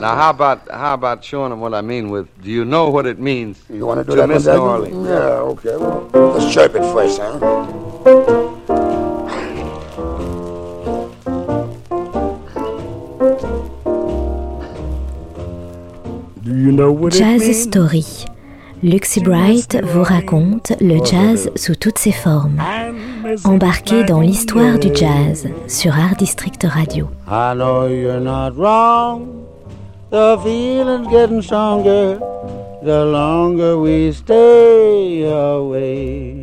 Now, how about how about showing them what I mean with? Do you know what it means You want to do to that miss New? Orleans? Yeah, okay. Well, let's chirp it first, huh? Do you know what it Jazz means? Story. Luxy Bright vous raconte le jazz sous toutes ses formes. Embarquez dans l'histoire du jazz sur Art District Radio. I know you're not wrong. The feeling's getting stronger the longer we stay away.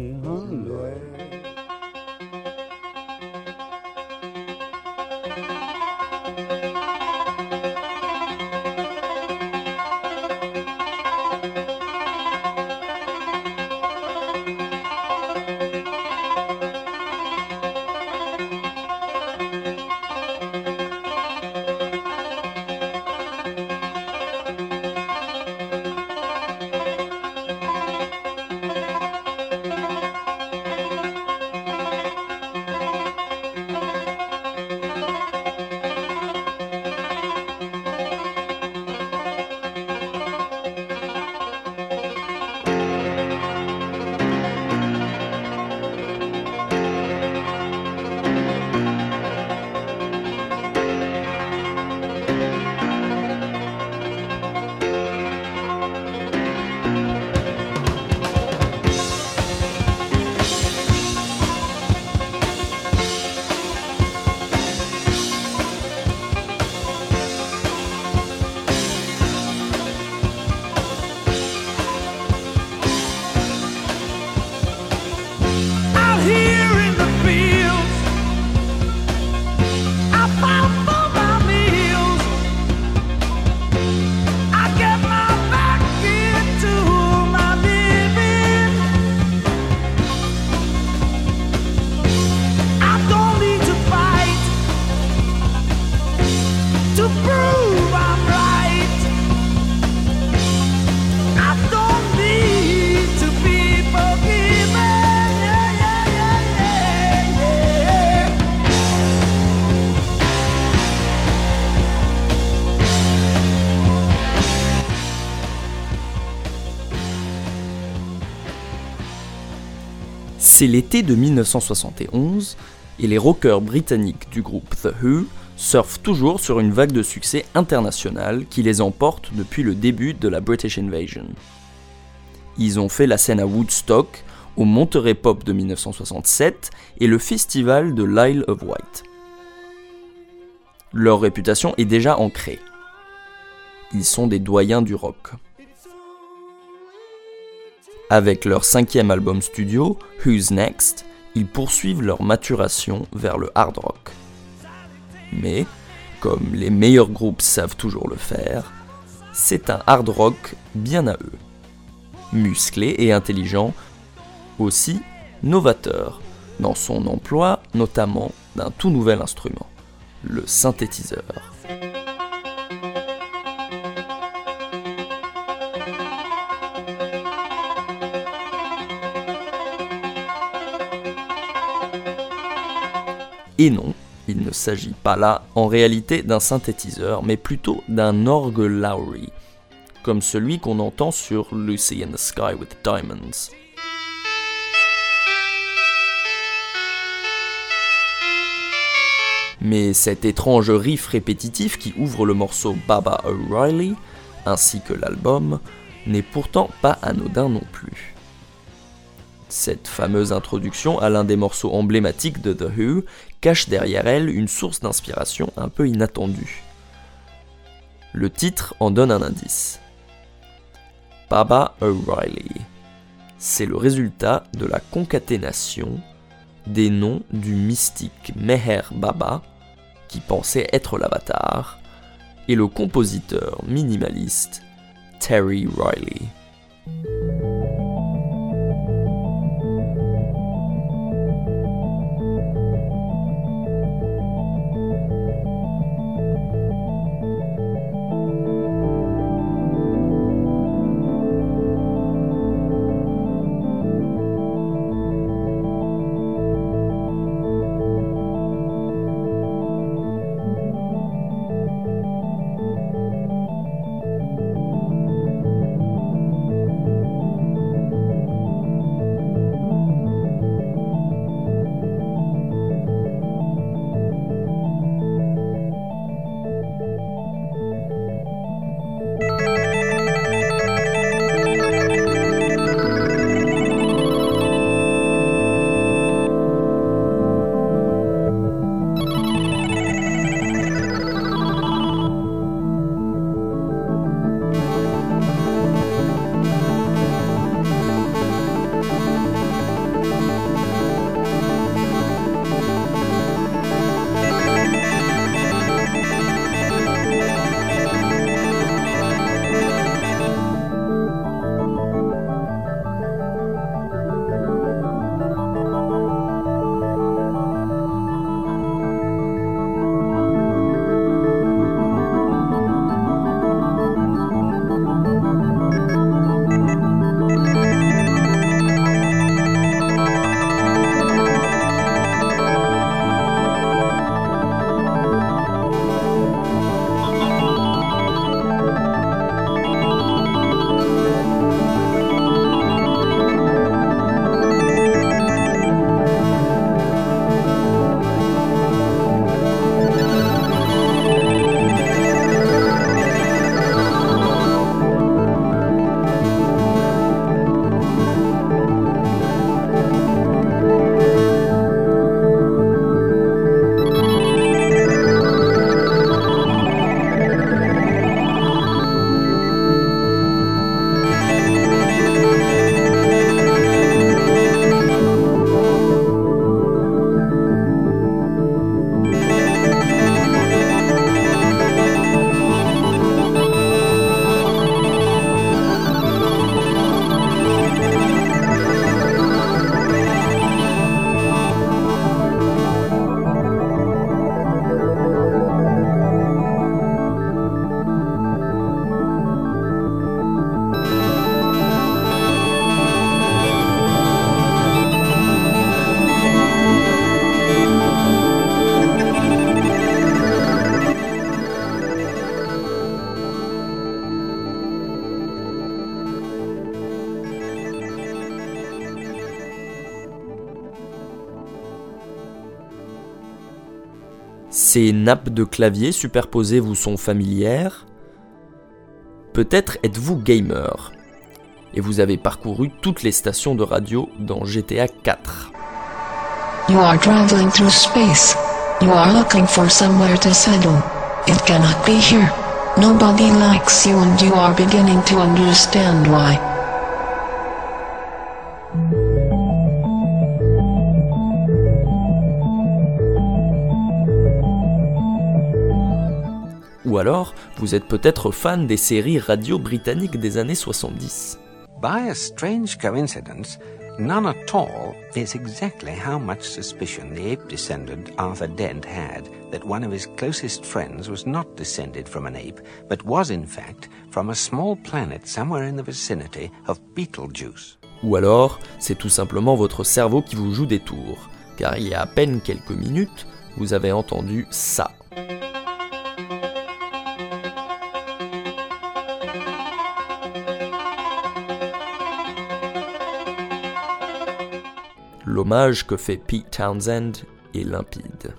C'est l'été de 1971 et les rockers britanniques du groupe The Who surfent toujours sur une vague de succès international qui les emporte depuis le début de la British Invasion. Ils ont fait la scène à Woodstock, au Monterey Pop de 1967 et le festival de l'Isle of Wight. Leur réputation est déjà ancrée. Ils sont des doyens du rock. Avec leur cinquième album studio, Who's Next, ils poursuivent leur maturation vers le hard rock. Mais, comme les meilleurs groupes savent toujours le faire, c'est un hard rock bien à eux. Musclé et intelligent, aussi novateur dans son emploi notamment d'un tout nouvel instrument, le synthétiseur. Et non, il ne s'agit pas là en réalité d'un synthétiseur, mais plutôt d'un orgue Lowry, comme celui qu'on entend sur Lucy in the Sky with Diamonds. Mais cet étrange riff répétitif qui ouvre le morceau Baba O'Reilly, ainsi que l'album, n'est pourtant pas anodin non plus. Cette fameuse introduction à l'un des morceaux emblématiques de The Who cache derrière elle une source d'inspiration un peu inattendue. Le titre en donne un indice. Baba O'Reilly. C'est le résultat de la concaténation des noms du mystique Meher Baba, qui pensait être l'avatar, et le compositeur minimaliste Terry Riley. Nappes de clavier superposées vous sont familières? Peut-être êtes-vous gamer et vous avez parcouru toutes les stations de radio dans GTA 4. You are traveling through space. You are looking for somewhere to settle. It cannot be here. Nobody likes you and you are beginning to understand why. Ou alors, vous êtes peut-être fan des séries radio britanniques des années 70. By a strange coincidence, none at all is exactly how much suspicion the ape descendant Arthur Dent had that one of his closest friends was not descended from an ape, but was in fact from a small planet somewhere in the vicinity of Beetlejuice. Ou alors, c'est tout simplement votre cerveau qui vous joue des tours, car il y a à peine quelques minutes, vous avez entendu ça. L'hommage que fait Pete Townsend est limpide.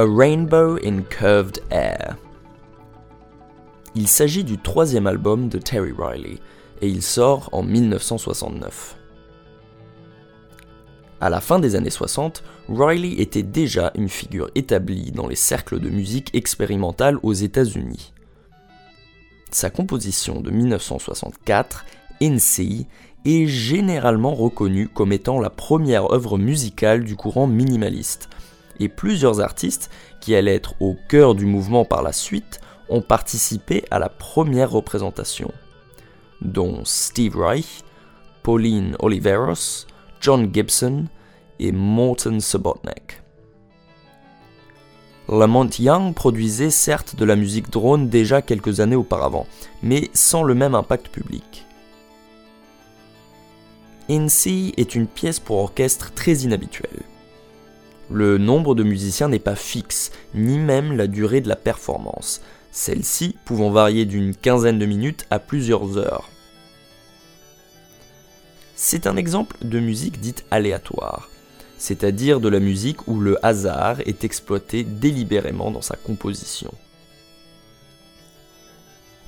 A Rainbow in Curved Air. Il s'agit du troisième album de Terry Riley et il sort en 1969. À la fin des années 60, Riley était déjà une figure établie dans les cercles de musique expérimentale aux États-Unis. Sa composition de 1964, NC, est généralement reconnue comme étant la première œuvre musicale du courant minimaliste, et plusieurs artistes qui allaient être au cœur du mouvement par la suite ont participé à la première représentation, dont Steve Reich, Pauline Oliveros, John Gibson et Morton Subotnick. Lamont Young produisait certes de la musique drone déjà quelques années auparavant, mais sans le même impact public. NC est une pièce pour orchestre très inhabituelle. Le nombre de musiciens n'est pas fixe, ni même la durée de la performance, celle-ci pouvant varier d'une quinzaine de minutes à plusieurs heures. C'est un exemple de musique dite aléatoire, c'est-à-dire de la musique où le hasard est exploité délibérément dans sa composition.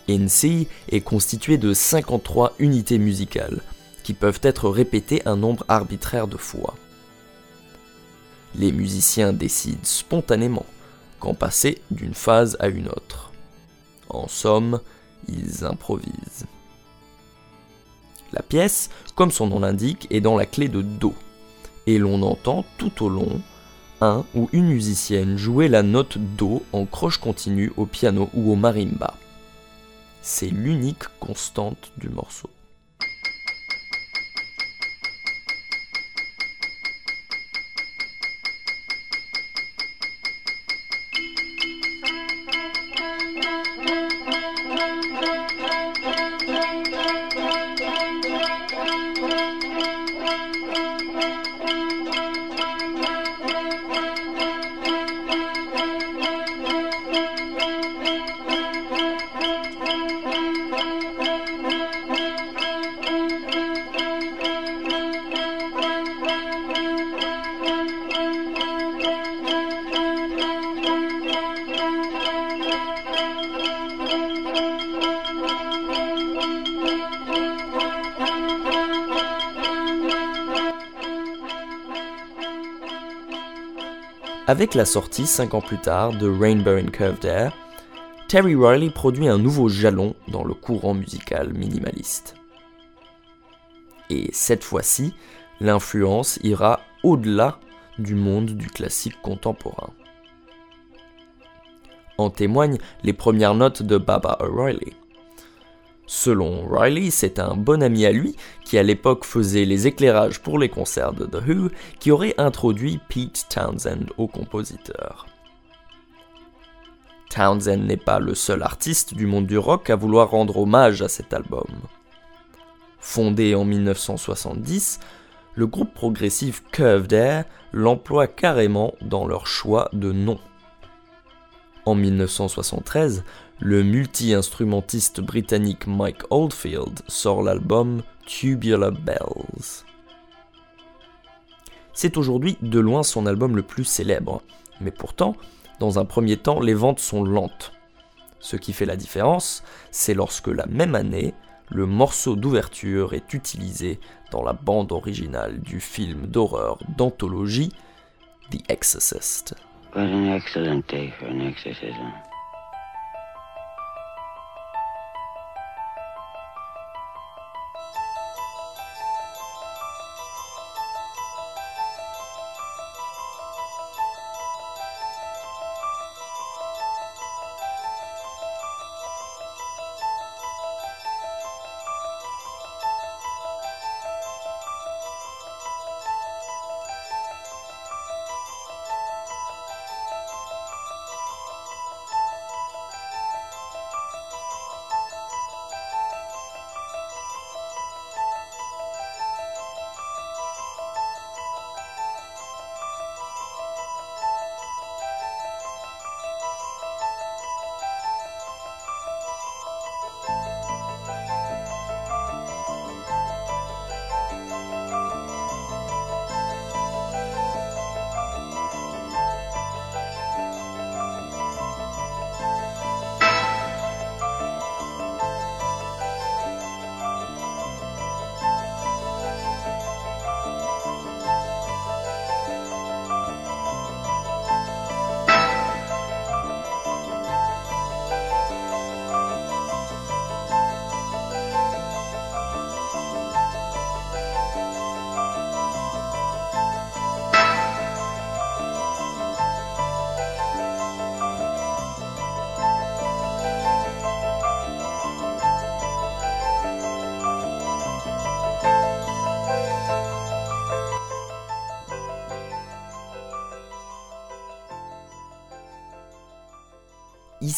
NC est constitué de 53 unités musicales, qui peuvent être répétées un nombre arbitraire de fois les musiciens décident spontanément quand passer d'une phase à une autre. En somme, ils improvisent. La pièce, comme son nom l'indique, est dans la clé de Do, et l'on entend tout au long un ou une musicienne jouer la note Do en croche continue au piano ou au marimba. C'est l'unique constante du morceau. Avec la sortie 5 ans plus tard de Rainbow in Curved Air, Terry Riley produit un nouveau jalon dans le courant musical minimaliste. Et cette fois-ci, l'influence ira au-delà du monde du classique contemporain. En témoignent les premières notes de Baba O'Reilly. Selon Riley, c'est un bon ami à lui, qui à l'époque faisait les éclairages pour les concerts de The Who, qui aurait introduit Pete Townsend au compositeur. Townsend n'est pas le seul artiste du monde du rock à vouloir rendre hommage à cet album. Fondé en 1970, le groupe progressif Curved Air l'emploie carrément dans leur choix de nom. En 1973, le multi-instrumentiste britannique Mike Oldfield sort l'album Tubular Bells. C'est aujourd'hui de loin son album le plus célèbre, mais pourtant, dans un premier temps, les ventes sont lentes. Ce qui fait la différence, c'est lorsque la même année, le morceau d'ouverture est utilisé dans la bande originale du film d'horreur d'anthologie The Exorcist.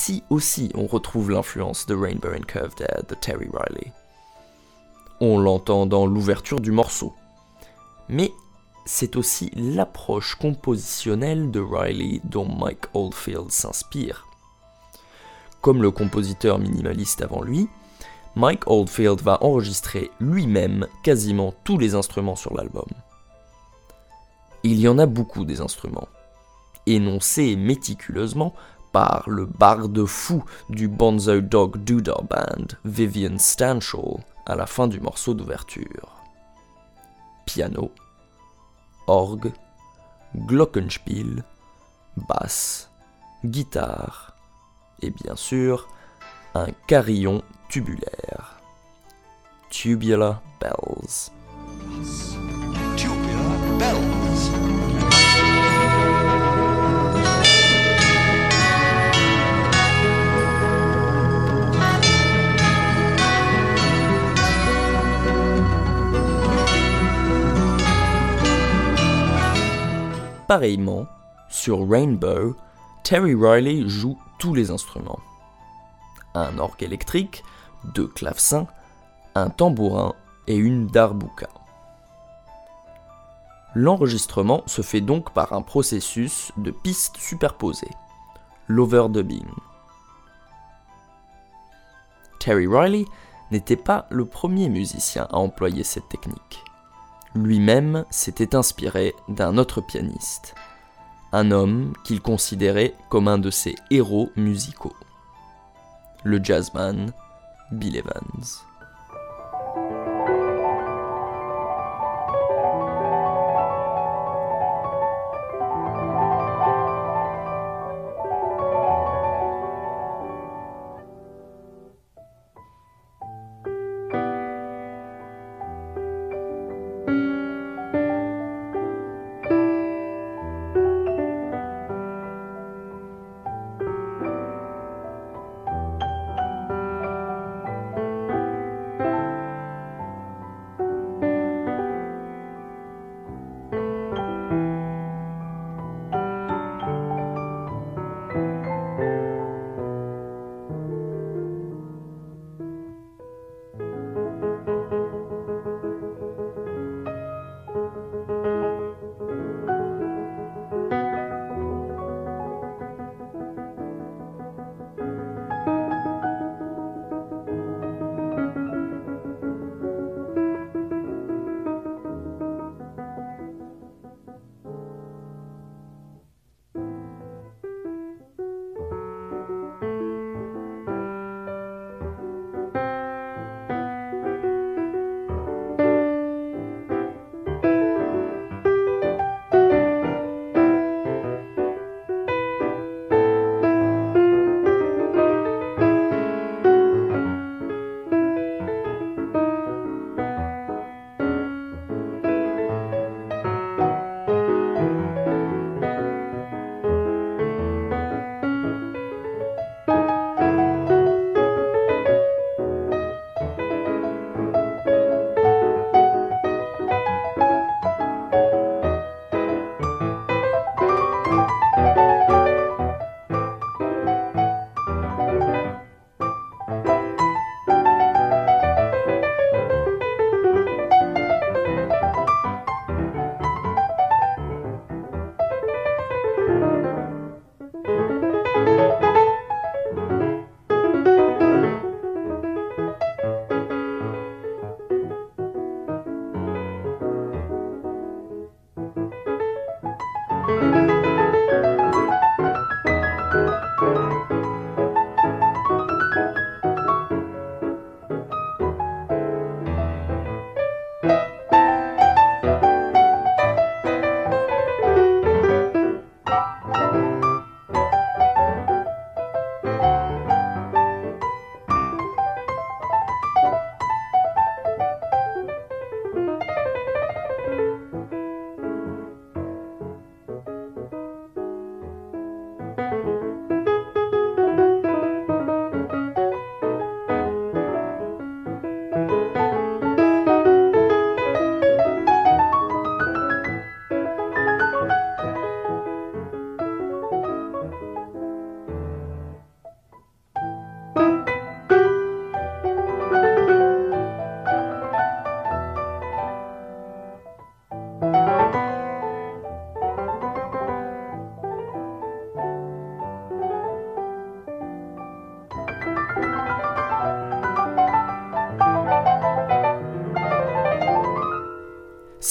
Ici aussi, on retrouve l'influence de Rainbow and Curved Air de Terry Riley. On l'entend dans l'ouverture du morceau. Mais c'est aussi l'approche compositionnelle de Riley dont Mike Oldfield s'inspire. Comme le compositeur minimaliste avant lui, Mike Oldfield va enregistrer lui-même quasiment tous les instruments sur l'album. Il y en a beaucoup des instruments, énoncés méticuleusement par le barde fou du Bonzo Dog Doodah Band, Vivian Stanshall, à la fin du morceau d'ouverture. Piano, orgue, glockenspiel, basse, guitare et bien sûr un carillon tubulaire. Tubular bells. Pareillement, sur Rainbow, Terry Riley joue tous les instruments. Un orgue électrique, deux clavecins, un tambourin et une darbuka. L'enregistrement se fait donc par un processus de pistes superposées, l'overdubbing. Terry Riley n'était pas le premier musicien à employer cette technique. Lui-même s'était inspiré d'un autre pianiste, un homme qu'il considérait comme un de ses héros musicaux, le jazzman Bill Evans.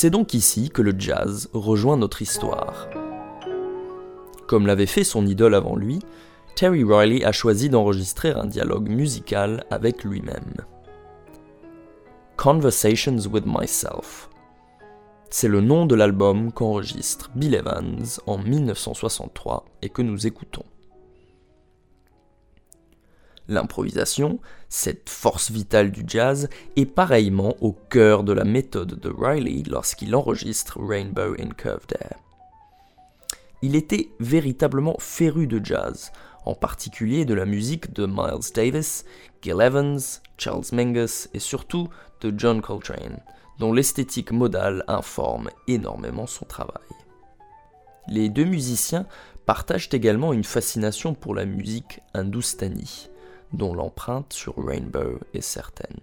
C'est donc ici que le jazz rejoint notre histoire. Comme l'avait fait son idole avant lui, Terry Riley a choisi d'enregistrer un dialogue musical avec lui-même. Conversations with Myself. C'est le nom de l'album qu'enregistre Bill Evans en 1963 et que nous écoutons. L'improvisation, cette force vitale du jazz, est pareillement au cœur de la méthode de Riley lorsqu'il enregistre Rainbow in Curved Air. Il était véritablement féru de jazz, en particulier de la musique de Miles Davis, Gil Evans, Charles Mingus et surtout de John Coltrane, dont l'esthétique modale informe énormément son travail. Les deux musiciens partagent également une fascination pour la musique hindoustanie, dont l'empreinte sur Rainbow est certaine.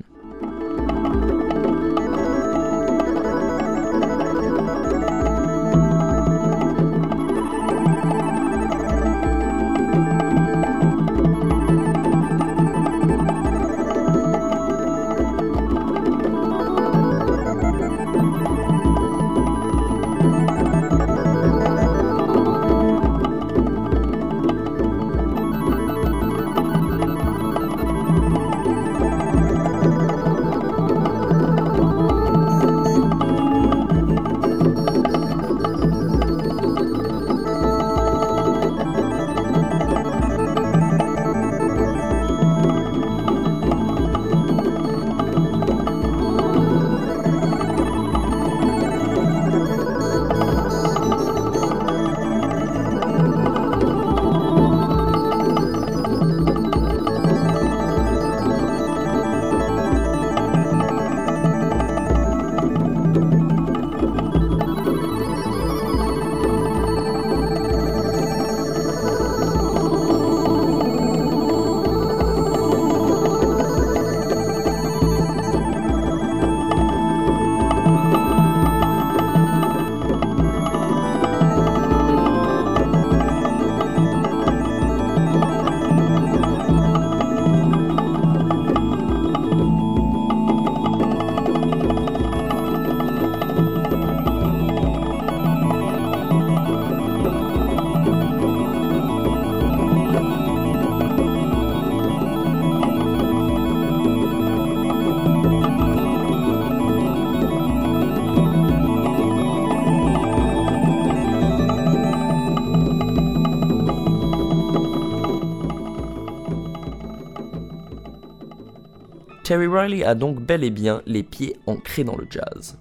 Terry Riley a donc bel et bien les pieds ancrés dans le jazz.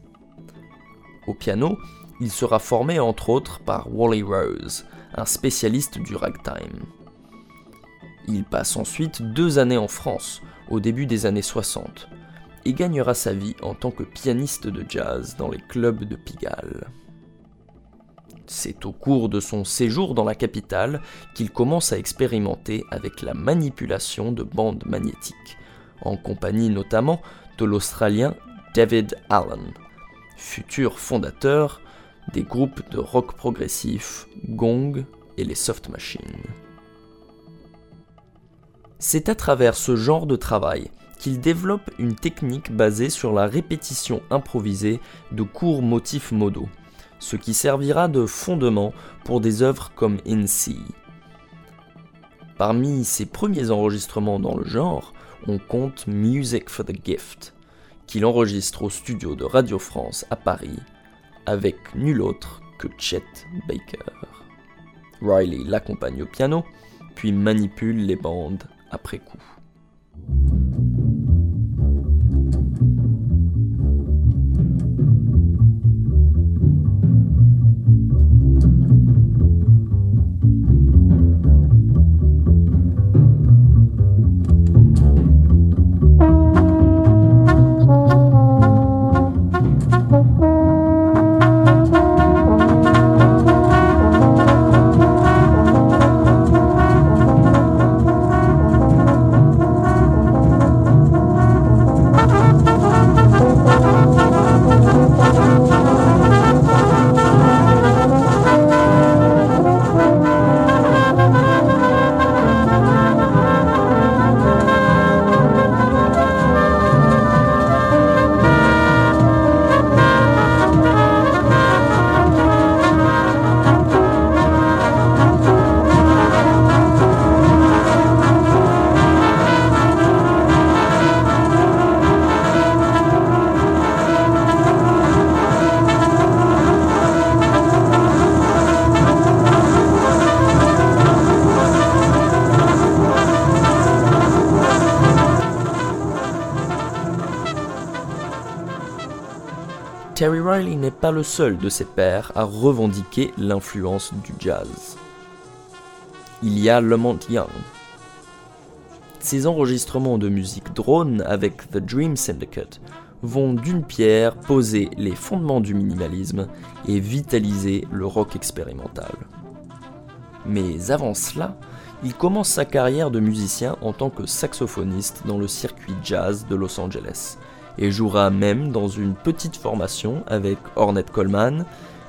Au piano, il sera formé entre autres par Wally Rose, un spécialiste du ragtime. Il passe ensuite deux années en France, au début des années 60, et gagnera sa vie en tant que pianiste de jazz dans les clubs de Pigalle. C'est au cours de son séjour dans la capitale qu'il commence à expérimenter avec la manipulation de bandes magnétiques, en compagnie notamment de l'Australien David Allen, futur fondateur des groupes de rock progressif Gong et les Soft Machines. C'est à travers ce genre de travail qu'il développe une technique basée sur la répétition improvisée de courts motifs modaux, ce qui servira de fondement pour des œuvres comme Sea. Parmi ses premiers enregistrements dans le genre, on compte Music for the Gift, qu'il enregistre au studio de Radio France à Paris, avec nul autre que Chet Baker. Riley l'accompagne au piano, puis manipule les bandes après coup. Pas le seul de ses pairs à revendiquer l'influence du jazz. Il y a Lamont Young. Ses enregistrements de musique drone avec The Dream Syndicate vont d'une pierre poser les fondements du minimalisme et vitaliser le rock expérimental. Mais avant cela, il commence sa carrière de musicien en tant que saxophoniste dans le circuit jazz de Los Angeles et jouera même dans une petite formation avec Ornette Coleman,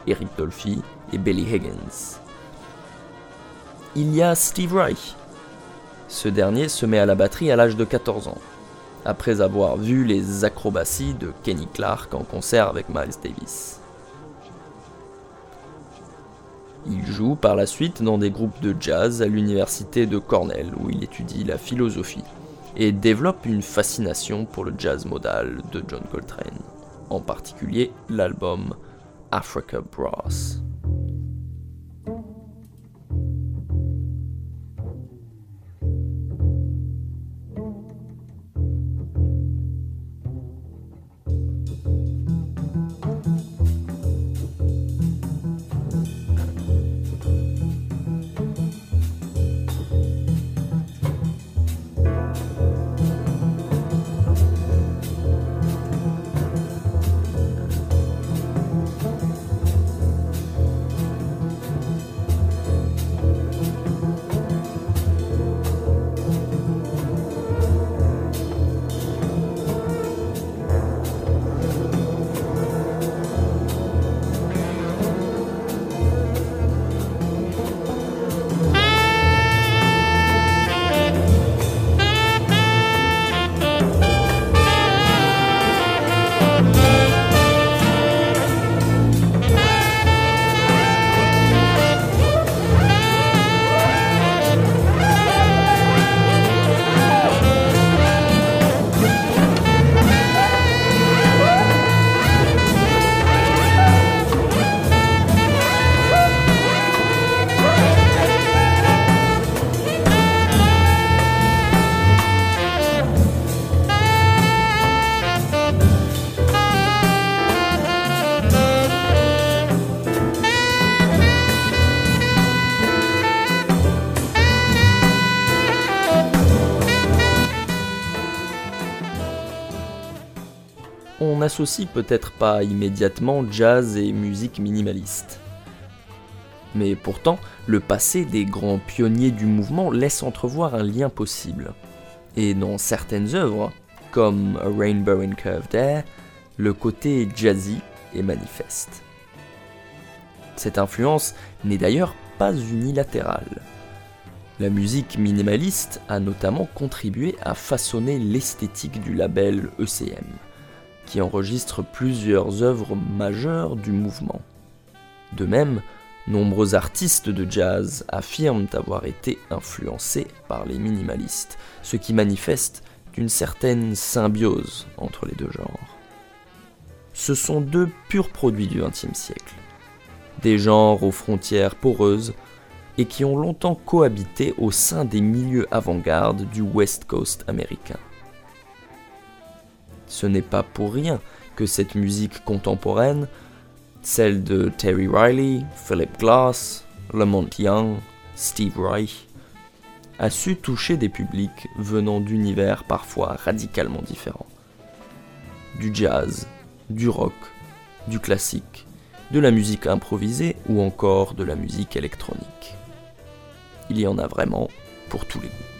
Eric Dolphy et Billy Higgins. Il y a Steve Reich. Ce dernier se met à la batterie à l'âge de 14 ans, après avoir vu les acrobaties de Kenny Clark en concert avec Miles Davis. Il joue par la suite dans des groupes de jazz à l'université de Cornell où il étudie la philosophie et développe une fascination pour le jazz modal de John Coltrane, en particulier l'album Africa Brass. On n'associe peut-être pas immédiatement jazz et musique minimaliste. Mais pourtant, le passé des grands pionniers du mouvement laisse entrevoir un lien possible. Et dans certaines œuvres, comme A Rainbow in Curved Air, le côté jazzy est manifeste. Cette influence n'est d'ailleurs pas unilatérale. La musique minimaliste a notamment contribué à façonner l'esthétique du label ECM qui enregistre plusieurs œuvres majeures du mouvement. De même, nombreux artistes de jazz affirment avoir été influencés par les minimalistes, ce qui manifeste une certaine symbiose entre les deux genres. Ce sont deux purs produits du XXe siècle, des genres aux frontières poreuses et qui ont longtemps cohabité au sein des milieux avant-garde du West Coast américain. Ce n'est pas pour rien que cette musique contemporaine, celle de Terry Riley, Philip Glass, Lamont Young, Steve Reich, a su toucher des publics venant d'univers parfois radicalement différents. Du jazz, du rock, du classique, de la musique improvisée ou encore de la musique électronique. Il y en a vraiment pour tous les goûts.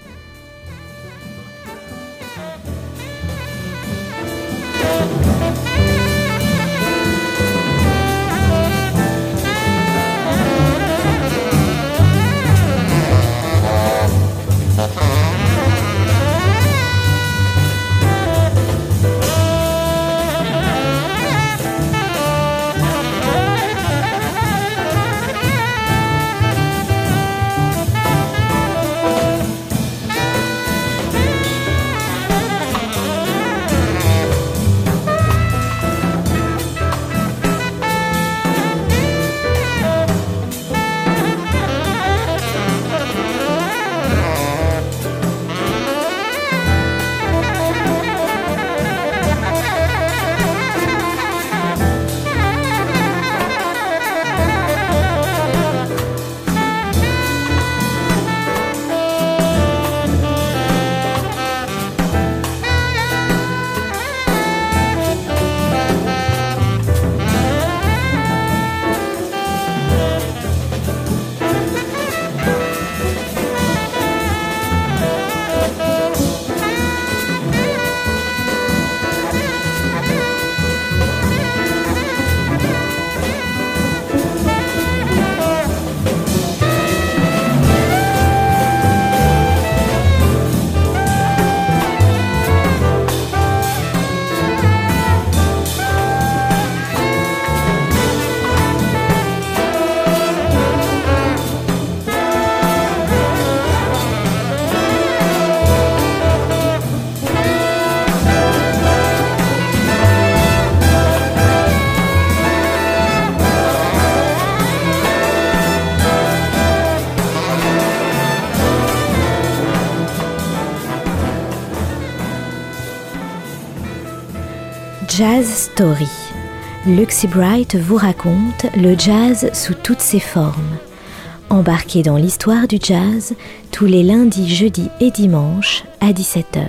Story. Bright vous raconte le jazz sous toutes ses formes. Embarquez dans l'histoire du jazz tous les lundis, jeudis et dimanches à 17h.